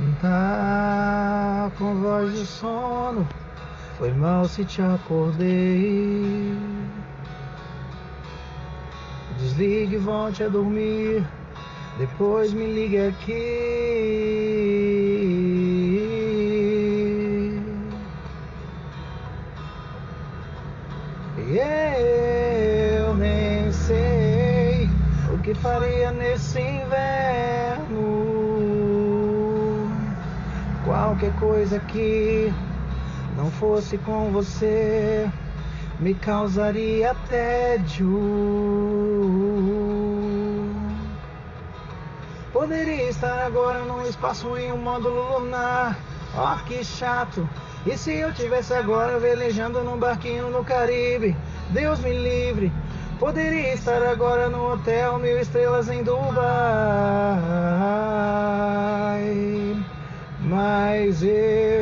cantar com voz de sono. Foi mal se te acordei. Desligue e volte a dormir. Depois me ligue aqui. E eu nem sei o que faria nesse inverno. Qualquer coisa que não fosse com você me causaria tédio. Poderia estar agora num espaço em um módulo lunar. Ó, que chato. E se eu tivesse agora velejando num barquinho no Caribe? Deus me livre. Poderia estar agora no hotel mil estrelas em Dubai mas eu